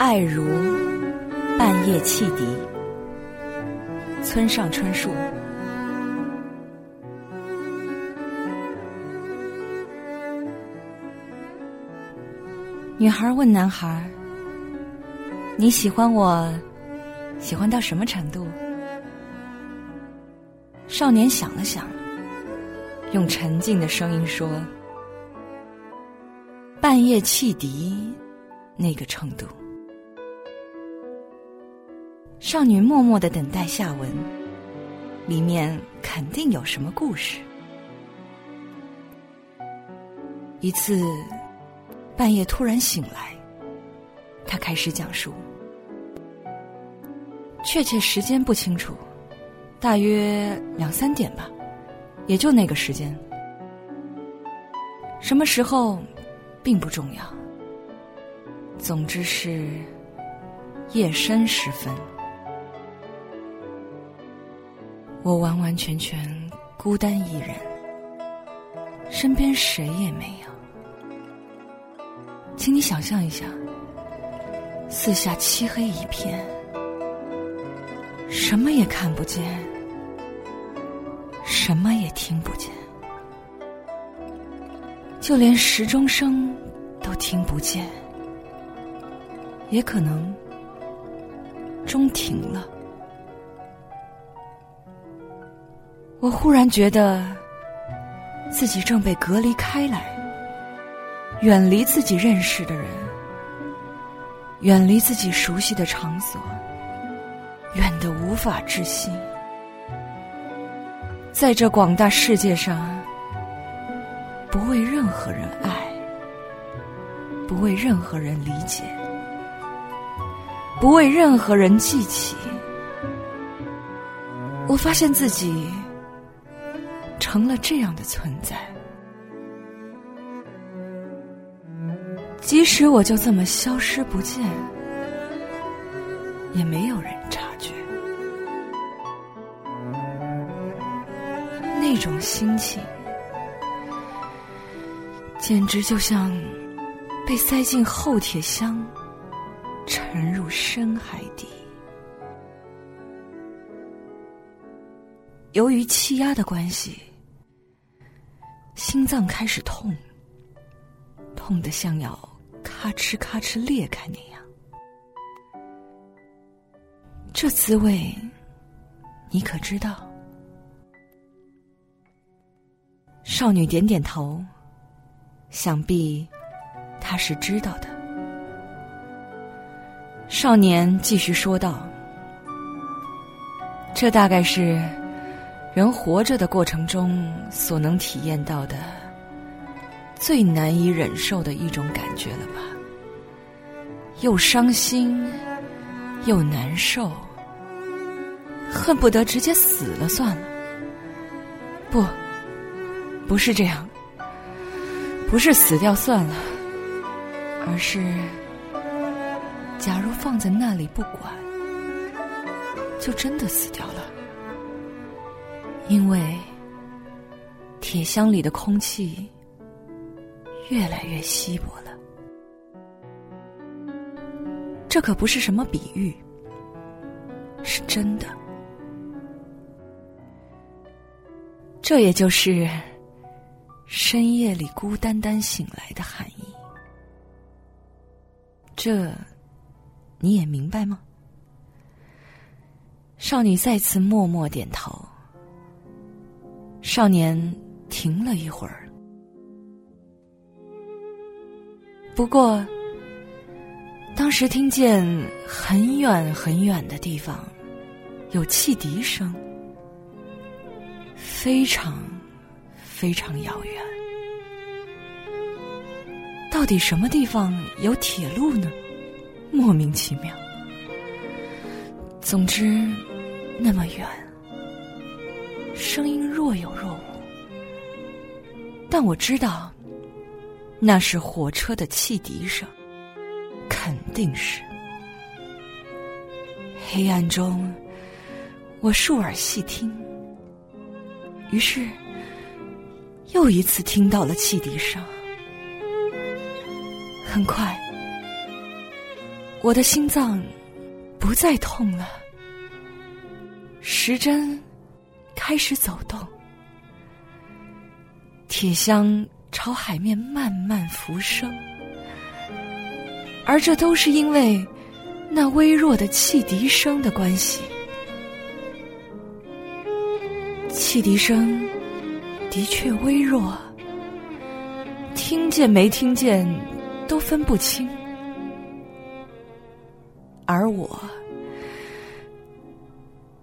爱如半夜汽笛，村上春树。女孩问男孩：“你喜欢我，喜欢到什么程度？”少年想了想，用沉静的声音说：“半夜汽笛那个程度。”少女默默的等待下文，里面肯定有什么故事。一次。半夜突然醒来，他开始讲述，确切时间不清楚，大约两三点吧，也就那个时间。什么时候，并不重要。总之是夜深时分，我完完全全孤单一人，身边谁也没有。请你想象一下，四下漆黑一片，什么也看不见，什么也听不见，就连时钟声都听不见，也可能钟停了。我忽然觉得自己正被隔离开来。远离自己认识的人，远离自己熟悉的场所，远得无法置信。在这广大世界上，不为任何人爱，不为任何人理解，不为任何人记起。我发现自己成了这样的存在。即使我就这么消失不见，也没有人察觉。那种心情，简直就像被塞进厚铁箱，沉入深海底。由于气压的关系，心脏开始痛，痛得像要。咔哧咔哧裂开那样，这滋味你可知道？少女点点头，想必她是知道的。少年继续说道：“这大概是人活着的过程中所能体验到的。”最难以忍受的一种感觉了吧？又伤心，又难受，恨不得直接死了算了。不，不是这样，不是死掉算了，而是，假如放在那里不管，就真的死掉了，因为铁箱里的空气。越来越稀薄了，这可不是什么比喻，是真的。这也就是深夜里孤单单醒来的含义。这你也明白吗？少女再次默默点头。少年停了一会儿。不过，当时听见很远很远的地方有汽笛声，非常非常遥远。到底什么地方有铁路呢？莫名其妙。总之，那么远，声音若有若无，但我知道。那是火车的汽笛声，肯定是。黑暗中，我竖耳细听，于是又一次听到了汽笛声。很快，我的心脏不再痛了，时针开始走动，铁箱朝海面慢慢浮升，而这都是因为那微弱的汽笛声的关系。汽笛声的确微弱，听见没听见都分不清。而我，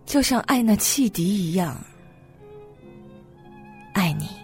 就像爱那汽笛一样爱你。